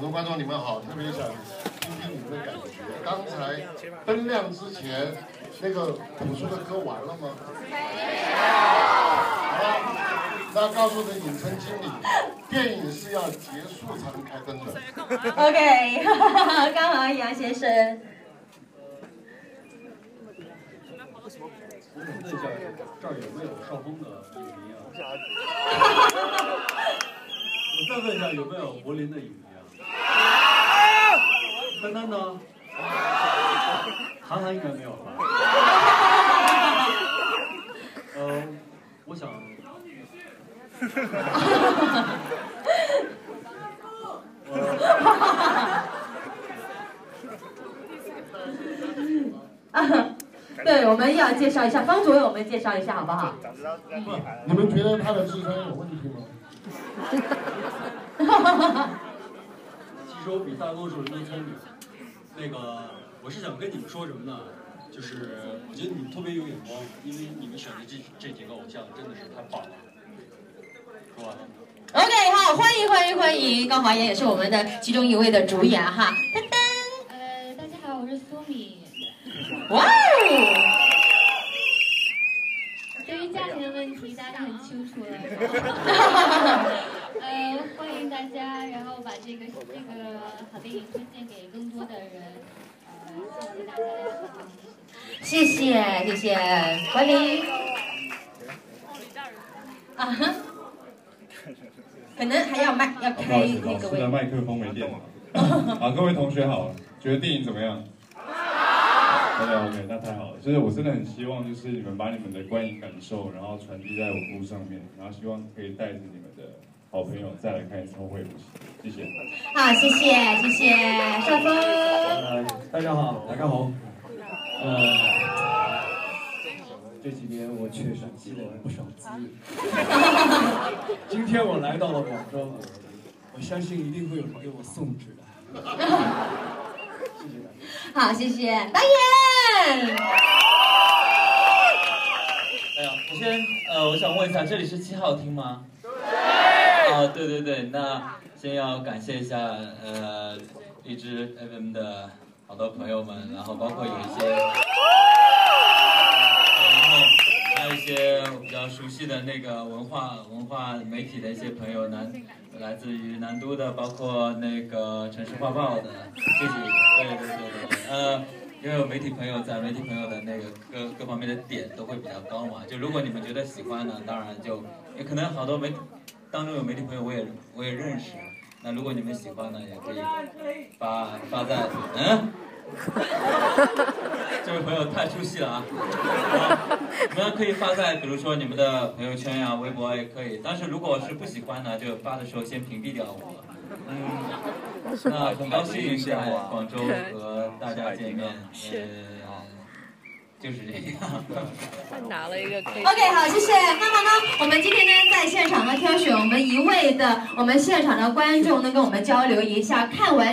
很多观众你们好，特别想听听你们的感觉。刚才灯亮之前，那个朴树的歌完了吗？好，那告诉的影城经理，电影是要结束才能开灯的。OK，刚好杨先生。我想问一下，这儿有没有邵峰的影迷啊？我再问一下，有没有柏林的影迷啊？丹丹呢？韩寒应该没有吧？呃，我想，对，我们要介绍一下方主任我们介绍一下好不好？你们觉得他的智商有问题吗？其实我比大多数人都聪明。那个，我是想跟你们说什么呢？就是我觉得你们特别有眼光，因为你们选的这这几个偶像真的是太棒了。说完了。OK，好，欢迎欢迎欢迎，高华妍也是我们的其中一位的主演哈。噔噔，呃，大家好，我是苏米。哇哦！对于价钱的问题，大家都很清楚了。呃，欢迎大家，这个这个好电影推荐给更多的人。呃，谢谢大家。谢谢谢谢，欢迎。啊哈，可能还要麦要开那个位。师的麦克风没电了。好，各位同学好，觉得电影怎么样？OK OK，那太好了。就是我真的很希望，就是你们把你们的观影感受，然后传递在网络上面，然后希望可以带着你们的好朋友再来看演唱会。谢谢。好，谢谢谢谢少峰。呃，大家好，大家好。呃，这几年我确实积累了不少资源。今天我来到了广州，我相信一定会有人给我送纸的。谢谢大家。好，谢谢导演。哎呀，首先，呃，我想问一下，这里是七号厅吗？对。啊，对对对，那先要感谢一下，呃，荔枝 FM 的好多朋友们，然后包括有一些，然后还有一些我比较熟悉的那个文化文化媒体的一些朋友，南来自于南都的，包括那个城市画报的，谢谢，对对对对，呃。因为有媒体朋友在，媒体朋友的那个各各方面的点都会比较高嘛。就如果你们觉得喜欢呢，当然就也可能好多媒当中有媒体朋友我也我也认识。那如果你们喜欢呢，也可以发发在嗯，这位朋友太出戏了啊！你们可以发在比如说你们的朋友圈呀、微博也可以。但是如果是不喜欢呢，就发的时候先屏蔽掉我。嗯，那很高兴在 广州和大家见面，呃，就是这样。拿了一个 K。OK，好，谢谢。那么呢，我们今天挑选我们一位的我们现场的观众能，跟我们交流一下，看完。